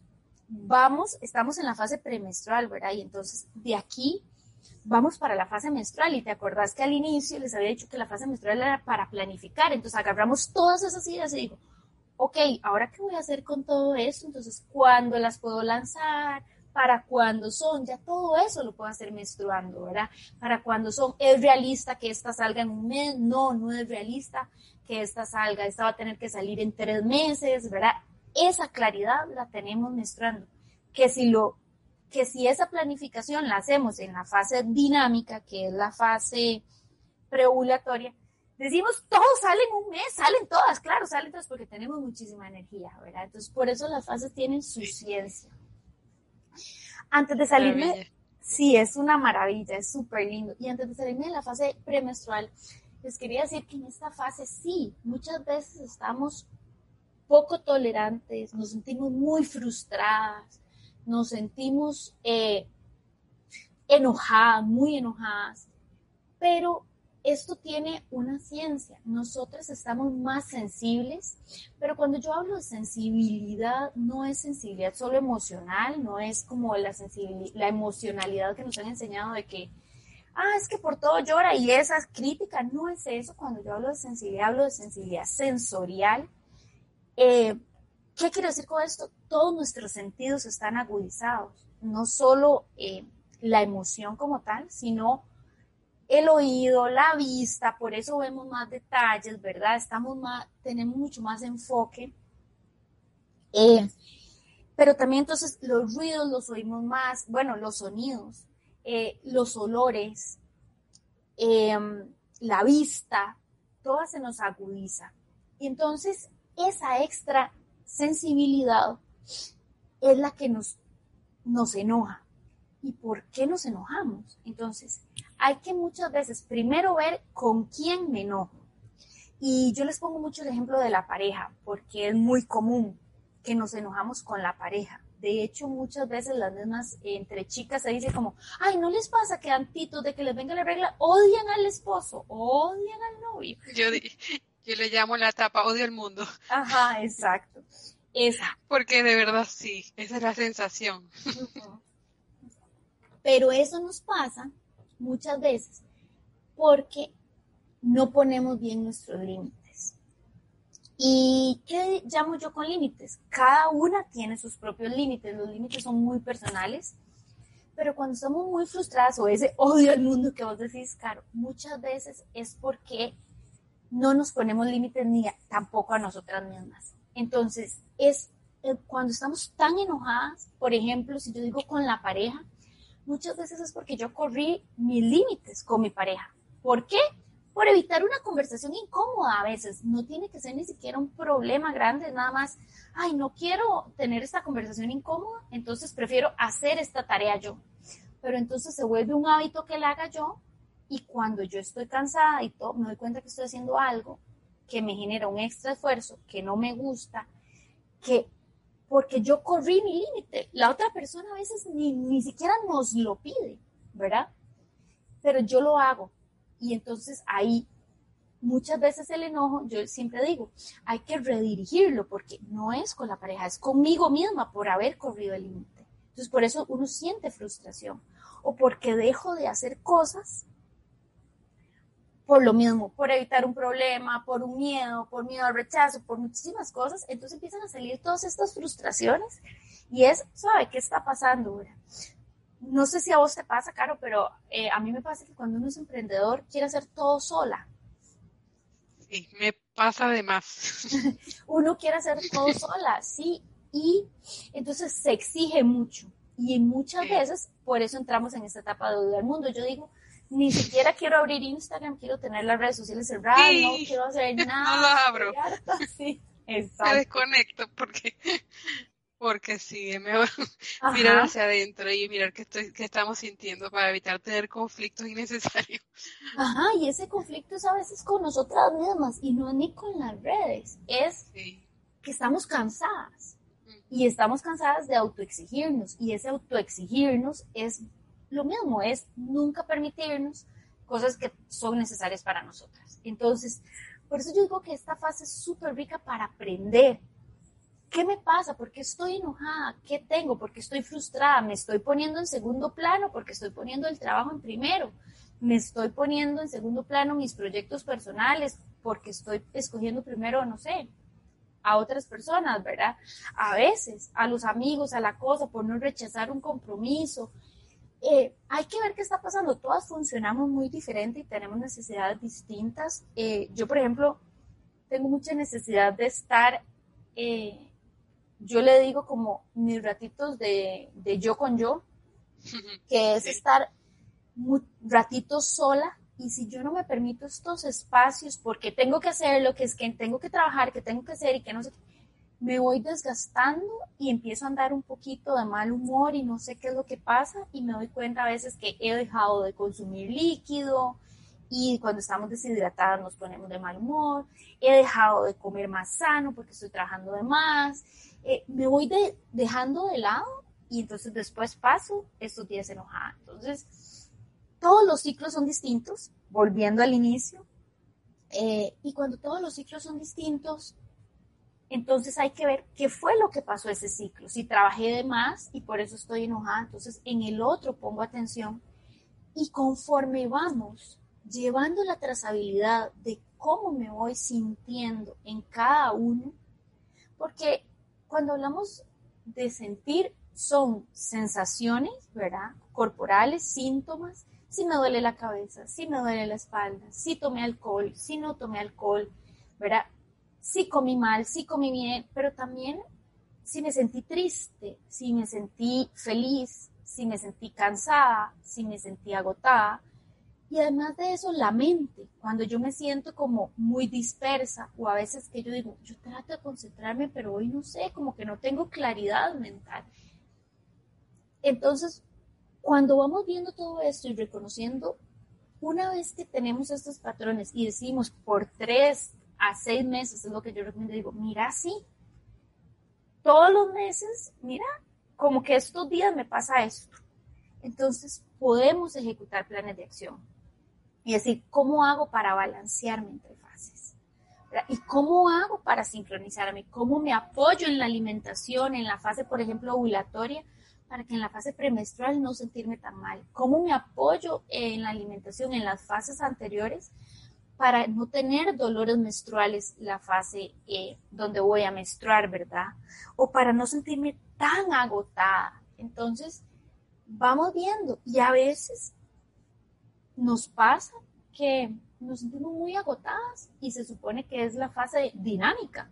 vamos, estamos en la fase premenstrual, ¿verdad? Y entonces, de aquí vamos para la fase menstrual. Y te acordás que al inicio les había dicho que la fase menstrual era para planificar. Entonces, agarramos todas esas ideas y digo, ok, ¿ahora qué voy a hacer con todo eso? Entonces, ¿cuándo las puedo lanzar? para cuando son, ya todo eso lo puedo hacer menstruando, ¿verdad? Para cuando son, ¿es realista que esta salga en un mes? No, no es realista que esta salga, esta va a tener que salir en tres meses, ¿verdad? Esa claridad la tenemos menstruando. Que si lo, que si esa planificación la hacemos en la fase dinámica, que es la fase preovulatoria, decimos, todos salen un mes, salen todas, claro, salen todas porque tenemos muchísima energía, ¿verdad? Entonces, por eso las fases tienen su ciencia. Antes de salirme, sí, es una maravilla, es súper lindo. Y antes de salirme de la fase premenstrual, les quería decir que en esta fase sí, muchas veces estamos poco tolerantes, nos sentimos muy frustradas, nos sentimos eh, enojadas, muy enojadas, pero esto tiene una ciencia. Nosotros estamos más sensibles, pero cuando yo hablo de sensibilidad, no es sensibilidad solo emocional, no es como la, la emocionalidad que nos han enseñado de que, ah, es que por todo llora y esa crítica, no es eso. Cuando yo hablo de sensibilidad, hablo de sensibilidad sensorial. Eh, ¿Qué quiero decir con esto? Todos nuestros sentidos están agudizados, no solo eh, la emoción como tal, sino el oído, la vista, por eso vemos más detalles, ¿verdad? Estamos más, tenemos mucho más enfoque. Eh, pero también entonces los ruidos los oímos más, bueno, los sonidos, eh, los olores, la vista, toda se nos agudiza. Y entonces esa extra sensibilidad es la que nos, nos enoja. ¿Y por qué nos enojamos? Entonces, hay que muchas veces primero ver con quién me enojo. Y yo les pongo mucho el ejemplo de la pareja, porque es muy común que nos enojamos con la pareja. De hecho, muchas veces las mismas entre chicas se dice como, ay, ¿no les pasa que antitos de que les venga la regla odian al esposo, odian al novio? Yo, yo le llamo la tapa odio al mundo. Ajá, exacto. Esa. Porque de verdad sí, esa es la sensación. Pero eso nos pasa muchas veces porque no ponemos bien nuestros límites. ¿Y qué llamo yo con límites? Cada una tiene sus propios límites, los límites son muy personales, pero cuando estamos muy frustradas o ese odio al mundo que vos decís, Caro, muchas veces es porque no nos ponemos límites ni tampoco a nosotras mismas. Entonces, es eh, cuando estamos tan enojadas, por ejemplo, si yo digo con la pareja, muchas veces es porque yo corrí mis límites con mi pareja. ¿Por qué? Por evitar una conversación incómoda a veces. No tiene que ser ni siquiera un problema grande, nada más, ay, no quiero tener esta conversación incómoda, entonces prefiero hacer esta tarea yo. Pero entonces se vuelve un hábito que la haga yo y cuando yo estoy cansada y todo, me doy cuenta que estoy haciendo algo que me genera un extra esfuerzo, que no me gusta, que porque yo corrí mi límite. La otra persona a veces ni, ni siquiera nos lo pide, ¿verdad? Pero yo lo hago. Y entonces ahí muchas veces el enojo, yo siempre digo, hay que redirigirlo porque no es con la pareja, es conmigo misma por haber corrido el límite. Entonces por eso uno siente frustración o porque dejo de hacer cosas por lo mismo, por evitar un problema, por un miedo, por miedo al rechazo, por muchísimas cosas, entonces empiezan a salir todas estas frustraciones y es, ¿sabe qué está pasando? No sé si a vos te pasa, Caro, pero eh, a mí me pasa que cuando uno es emprendedor quiere hacer todo sola. Sí, me pasa además. uno quiere hacer todo sola, sí, y entonces se exige mucho. Y muchas veces, por eso entramos en esta etapa de odio al mundo. Yo digo, ni siquiera quiero abrir Instagram, quiero tener las redes sociales cerradas, no quiero hacer nada. No lo abro. Sí, Me desconecto porque, porque sí, es mejor mirar hacia adentro y mirar qué, estoy, qué estamos sintiendo para evitar tener conflictos innecesarios. Ajá, y ese conflicto es a veces con nosotras mismas y no ni con las redes, es que estamos cansadas y estamos cansadas de autoexigirnos y ese autoexigirnos es lo mismo es nunca permitirnos cosas que son necesarias para nosotras. Entonces, por eso yo digo que esta fase es súper rica para aprender. ¿Qué me pasa? ¿Por qué estoy enojada? ¿Qué tengo? ¿Por qué estoy frustrada? ¿Me estoy poniendo en segundo plano? ¿Porque estoy poniendo el trabajo en primero? ¿Me estoy poniendo en segundo plano mis proyectos personales? Porque estoy escogiendo primero, no sé, a otras personas, ¿verdad? A veces, a los amigos, a la cosa, por no rechazar un compromiso, eh, hay que ver qué está pasando. Todas funcionamos muy diferente y tenemos necesidades distintas. Eh, yo, por ejemplo, tengo mucha necesidad de estar, eh, yo le digo como mis ratitos de, de yo con yo, que es estar ratitos sola. Y si yo no me permito estos espacios porque tengo que hacer lo que es que tengo que trabajar, que tengo que hacer y que no sé qué, me voy desgastando y empiezo a andar un poquito de mal humor y no sé qué es lo que pasa y me doy cuenta a veces que he dejado de consumir líquido y cuando estamos deshidratadas nos ponemos de mal humor, he dejado de comer más sano porque estoy trabajando de más, eh, me voy de, dejando de lado y entonces después paso estos días enojada. Entonces, todos los ciclos son distintos, volviendo al inicio, eh, y cuando todos los ciclos son distintos, entonces hay que ver qué fue lo que pasó ese ciclo. Si trabajé de más y por eso estoy enojada, entonces en el otro pongo atención y conforme vamos llevando la trazabilidad de cómo me voy sintiendo en cada uno, porque cuando hablamos de sentir son sensaciones, ¿verdad? Corporales, síntomas, si me duele la cabeza, si me duele la espalda, si tomé alcohol, si no tomé alcohol, ¿verdad? Sí comí mal, sí comí bien, pero también si me sentí triste, si me sentí feliz, si me sentí cansada, si me sentí agotada. Y además de eso, la mente, cuando yo me siento como muy dispersa o a veces que yo digo, yo trato de concentrarme, pero hoy no sé, como que no tengo claridad mental. Entonces, cuando vamos viendo todo esto y reconociendo, una vez que tenemos estos patrones y decimos por tres a seis meses, es lo que yo recomiendo, digo, mira, sí, todos los meses, mira, como que estos días me pasa esto. Entonces, podemos ejecutar planes de acción y decir, ¿cómo hago para balancearme entre fases? ¿Y cómo hago para sincronizarme? ¿Cómo me apoyo en la alimentación, en la fase, por ejemplo, ovulatoria, para que en la fase premenstrual no sentirme tan mal? ¿Cómo me apoyo en la alimentación en las fases anteriores para no tener dolores menstruales la fase eh, donde voy a menstruar, ¿verdad? O para no sentirme tan agotada. Entonces, vamos viendo y a veces nos pasa que nos sentimos muy agotadas y se supone que es la fase dinámica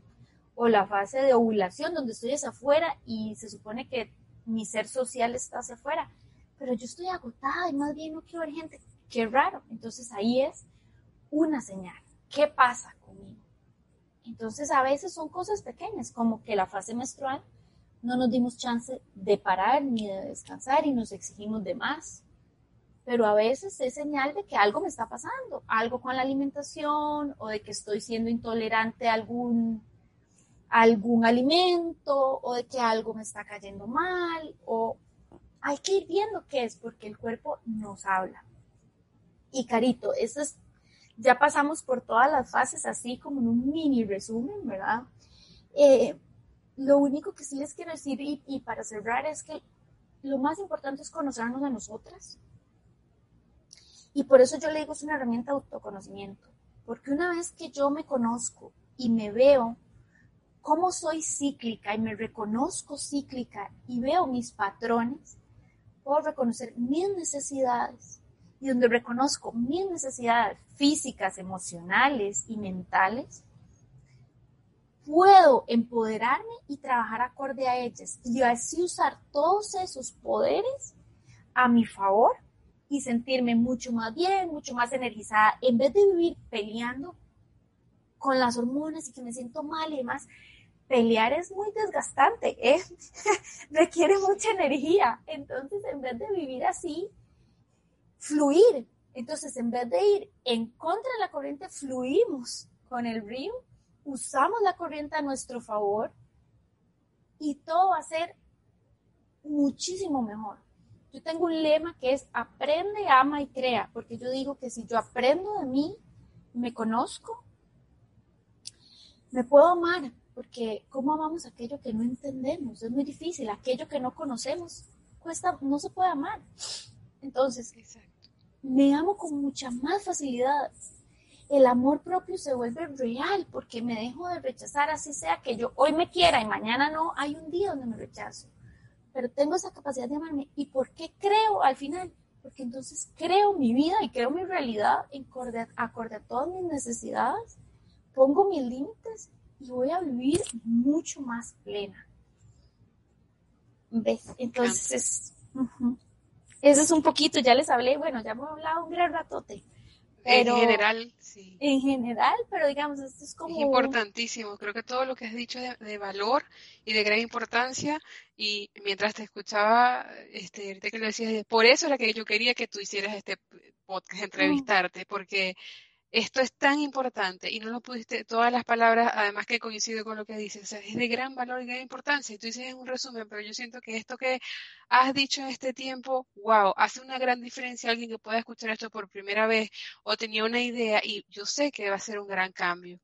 o la fase de ovulación donde estoy hacia afuera y se supone que mi ser social está hacia afuera, pero yo estoy agotada y más bien no quiero ver gente. Qué raro. Entonces ahí es una señal. ¿Qué pasa conmigo? Entonces a veces son cosas pequeñas, como que la fase menstrual no nos dimos chance de parar ni de descansar y nos exigimos de más. Pero a veces es señal de que algo me está pasando, algo con la alimentación o de que estoy siendo intolerante a algún, algún alimento o de que algo me está cayendo mal o hay que ir viendo qué es porque el cuerpo nos habla. Y Carito, eso es, ya pasamos por todas las fases así como en un mini resumen, ¿verdad? Eh, lo único que sí les quiero decir y, para cerrar es que lo más importante es conocernos a nosotras. Y por eso yo le digo es una herramienta de autoconocimiento. Porque una vez que yo me conozco y me veo cómo soy cíclica y me reconozco cíclica y veo mis patrones, puedo reconocer mis necesidades y donde reconozco mis necesidades físicas, emocionales y mentales, puedo empoderarme y trabajar acorde a ellas y así usar todos esos poderes a mi favor y sentirme mucho más bien, mucho más energizada, en vez de vivir peleando con las hormonas y que me siento mal y demás. Pelear es muy desgastante, ¿eh? requiere mucha energía. Entonces, en vez de vivir así, fluir. Entonces, en vez de ir en contra de la corriente, fluimos con el río usamos la corriente a nuestro favor y todo va a ser muchísimo mejor. Yo tengo un lema que es aprende, ama y crea, porque yo digo que si yo aprendo de mí, me conozco, me puedo amar, porque ¿cómo amamos aquello que no entendemos? Es muy difícil, aquello que no conocemos, cuesta, no se puede amar. Entonces, me amo con mucha más facilidad el amor propio se vuelve real porque me dejo de rechazar, así sea que yo hoy me quiera y mañana no, hay un día donde me rechazo. Pero tengo esa capacidad de amarme. ¿Y por qué creo al final? Porque entonces creo mi vida y creo mi realidad en acorde, acorde a todas mis necesidades, pongo mis límites y voy a vivir mucho más plena. ¿Ves? Entonces, eso es un poquito, ya les hablé, bueno, ya hemos hablado un gran ratote. En general, sí. En general, pero digamos, esto es como... Es importantísimo, creo que todo lo que has dicho de, de valor y de gran importancia, y mientras te escuchaba, este, ahorita que lo decías, por eso era que yo quería que tú hicieras este podcast, entrevistarte, porque esto es tan importante y no lo pudiste, todas las palabras, además que coincido con lo que dices, es de gran valor y gran importancia. Y tú dices en un resumen, pero yo siento que esto que has dicho en este tiempo, wow, hace una gran diferencia alguien que pueda escuchar esto por primera vez o tenía una idea y yo sé que va a ser un gran cambio.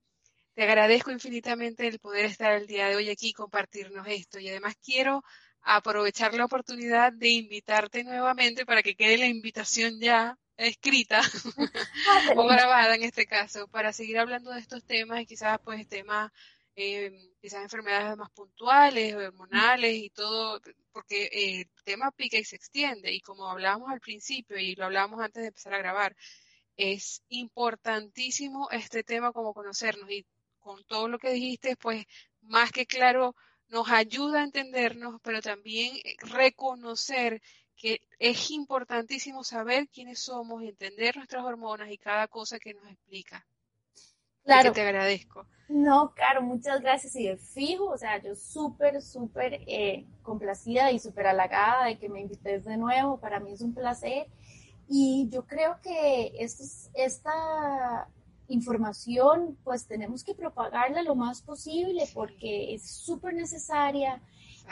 Te agradezco infinitamente el poder estar el día de hoy aquí y compartirnos esto. Y además quiero aprovechar la oportunidad de invitarte nuevamente para que quede la invitación ya escrita ah, o grabada en este caso para seguir hablando de estos temas y quizás pues temas eh, quizás enfermedades más puntuales hormonales y todo porque el tema pica y se extiende y como hablábamos al principio y lo hablábamos antes de empezar a grabar es importantísimo este tema como conocernos y con todo lo que dijiste pues más que claro nos ayuda a entendernos pero también reconocer que es importantísimo saber quiénes somos y entender nuestras hormonas y cada cosa que nos explica. Claro. Que te agradezco. No, claro, muchas gracias. Y de fijo, o sea, yo súper, súper eh, complacida y súper halagada de que me invites de nuevo. Para mí es un placer. Y yo creo que esta información, pues tenemos que propagarla lo más posible porque es súper necesaria.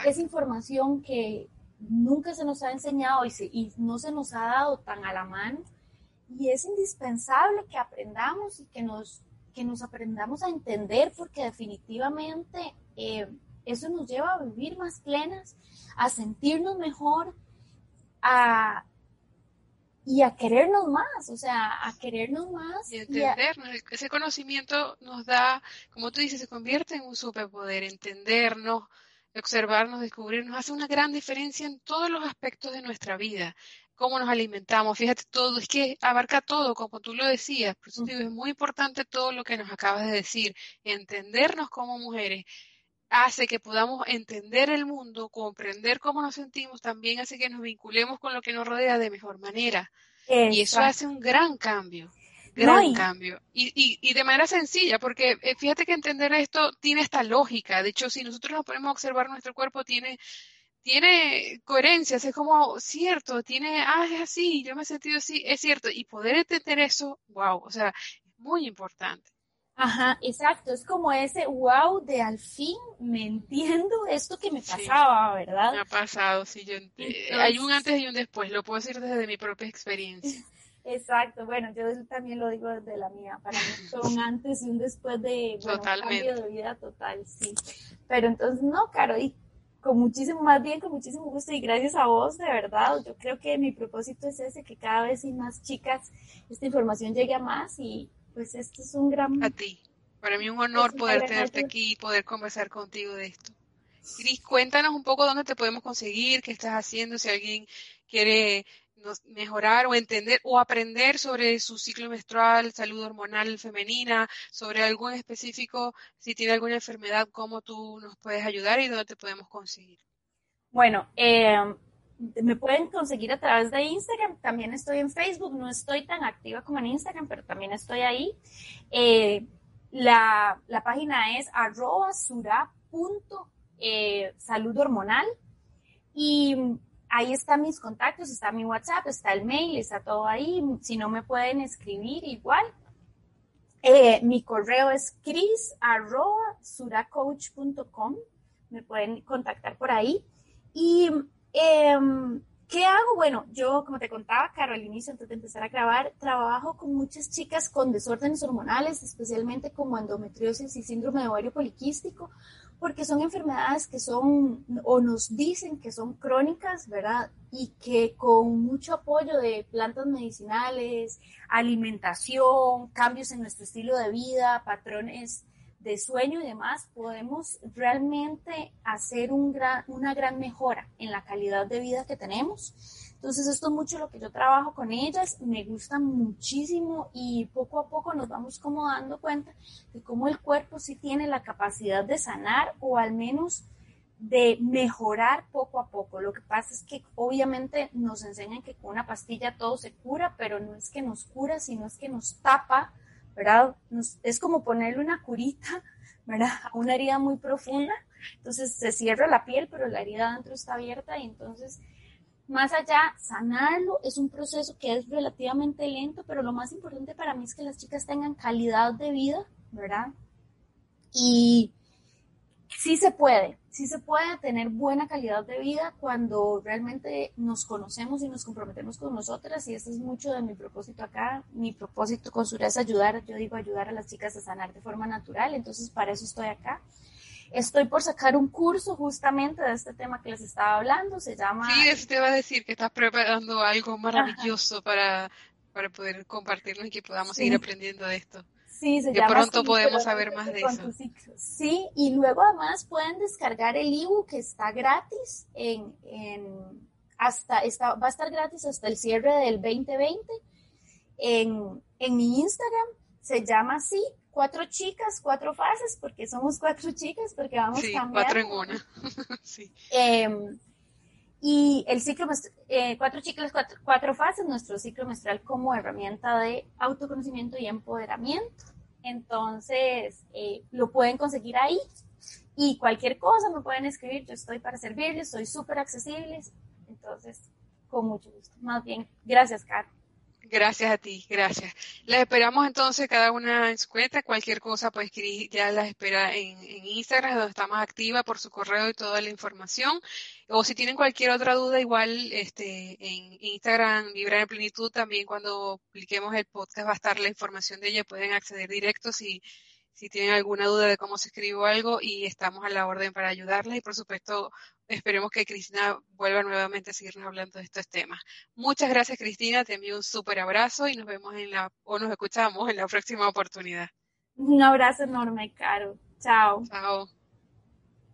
Es información que, nunca se nos ha enseñado y, no se nos ha dado tan a la mano. Y es indispensable que aprendamos y que nos, que nos aprendamos a entender porque definitivamente eh, eso nos lleva a vivir más plenas, a sentirnos mejor, a, y a querernos más, o sea, a querernos más. Y entendernos. Ese conocimiento nos da, como tú dices, se convierte en un superpoder, entendernos, observarnos, descubrirnos, hace una gran diferencia en todos los aspectos de nuestra vida. Cómo nos alimentamos, fíjate todo, es que abarca todo, como tú lo decías, por eso digo, es muy importante todo lo que nos acabas de decir, entendernos como mujeres, hace que podamos entender el mundo, comprender cómo nos sentimos, también hace que nos vinculemos con lo que nos rodea de mejor manera. Y eso hace un gran cambio, gran cambio. Y, y, y, de manera sencilla, porque eh, fíjate que entender esto tiene esta lógica. De hecho, si nosotros nos ponemos a observar nuestro cuerpo, tiene, tiene coherencias, es como cierto, tiene, ah, es así, yo me he sentido así, es cierto. Y poder entender eso, wow, o sea, es muy importante. Ajá, exacto, es como ese wow de al fin me entiendo esto que me pasaba, ¿verdad? Me ha pasado, sí, yo hay un antes y un después, lo puedo decir desde mi propia experiencia. Exacto, bueno, yo también lo digo desde la mía, para mí fue un antes y un después de bueno, un cambio de vida total, sí. Pero entonces, no, Caro, y con muchísimo, más bien con muchísimo gusto y gracias a vos, de verdad, yo creo que mi propósito es ese, que cada vez y más chicas esta información llegue a más y pues esto es un gran... A ti. Para mí un honor poder tenerte aquí y poder conversar contigo de esto. Cris, cuéntanos un poco dónde te podemos conseguir, qué estás haciendo, si alguien quiere mejorar o entender o aprender sobre su ciclo menstrual, salud hormonal femenina, sobre algo en específico, si tiene alguna enfermedad, cómo tú nos puedes ayudar y dónde te podemos conseguir. Bueno, eh, me pueden conseguir a través de Instagram. También estoy en Facebook. No estoy tan activa como en Instagram, pero también estoy ahí. Eh, la, página es arroba eh, salud hormonal. Y ahí están mis contactos, está mi WhatsApp, está el mail, está todo ahí. Si no me pueden escribir igual. Eh, mi correo es cris arroba suracoach.com. Me pueden contactar por ahí. Y Em, ¿Qué hago? Bueno, yo, como te contaba, Caro, al inicio, antes de empezar a grabar, trabajo con muchas chicas con desórdenes hormonales, especialmente como endometriosis y síndrome de ovario poliquístico, porque son enfermedades que son, o nos dicen que son crónicas, ¿verdad? Y que con mucho apoyo de plantas medicinales, alimentación, cambios en nuestro estilo de vida, patrones de sueño y demás, podemos realmente hacer un gran, una gran mejora en la calidad de vida que tenemos. Entonces, esto es mucho lo que yo trabajo con ellas, me gusta muchísimo y poco a poco nos vamos como dando cuenta de cómo el cuerpo sí tiene la capacidad de sanar o al menos de mejorar poco a poco. Lo que pasa es que obviamente nos enseñan que con una pastilla todo se cura, pero no es que nos cura, sino es que nos tapa ¿verdad? es como ponerle una curita, ¿verdad? A una herida muy profunda. Entonces se cierra la piel, pero la herida adentro está abierta y entonces, más allá, sanarlo es un proceso que es relativamente lento, pero lo más importante para mí es que las chicas tengan calidad de vida, ¿verdad? Y sí se puede, sí se puede tener buena calidad de vida cuando realmente nos conocemos y nos comprometemos con nosotras y eso es mucho de mi propósito acá. Mi propósito con Sura es ayudar, yo digo ayudar a las chicas a sanar de forma natural, entonces para eso estoy acá. Estoy por sacar un curso justamente de este tema que les estaba hablando, se llama... Sí, eso te va a decir que estás preparando algo maravilloso para, para poder compartirlo y que podamos seguir aprendiendo de esto. Sí, se que pronto podemos saber más de eso. Sí, y luego además pueden descargar el ebook que está gratis en, hasta está, va a estar gratis hasta el cierre del 2020 en, en mi Instagram. Se llama así, cuatro chicas, cuatro fases, porque somos cuatro chicas, porque vamos sí, cambiando. cuatro en una. sí. Em, y el ciclo, eh, cuatro chicas, cuatro, cuatro fases, nuestro ciclo menstrual como herramienta de autoconocimiento y empoderamiento. Entonces, eh, lo pueden conseguir ahí. Y cualquier cosa me pueden escribir, yo estoy para servirles, soy súper accesible. Entonces, con mucho gusto. Más bien, gracias, Caro. Gracias a ti, gracias. Las esperamos entonces cada una en su cuenta. Cualquier cosa, pues ya las espera en, Instagram, donde está más activa por su correo y toda la información. O si tienen cualquier otra duda, igual este, en Instagram, Vibrar en Plenitud, también cuando publiquemos el podcast va a estar la información de ella, pueden acceder directo si, si tienen alguna duda de cómo se escribe algo y estamos a la orden para ayudarles y por supuesto esperemos que Cristina vuelva nuevamente a seguirnos hablando de estos temas. Muchas gracias Cristina, te envío un súper abrazo y nos vemos en la, o nos escuchamos en la próxima oportunidad. Un abrazo enorme, Caro. Chao. Chao.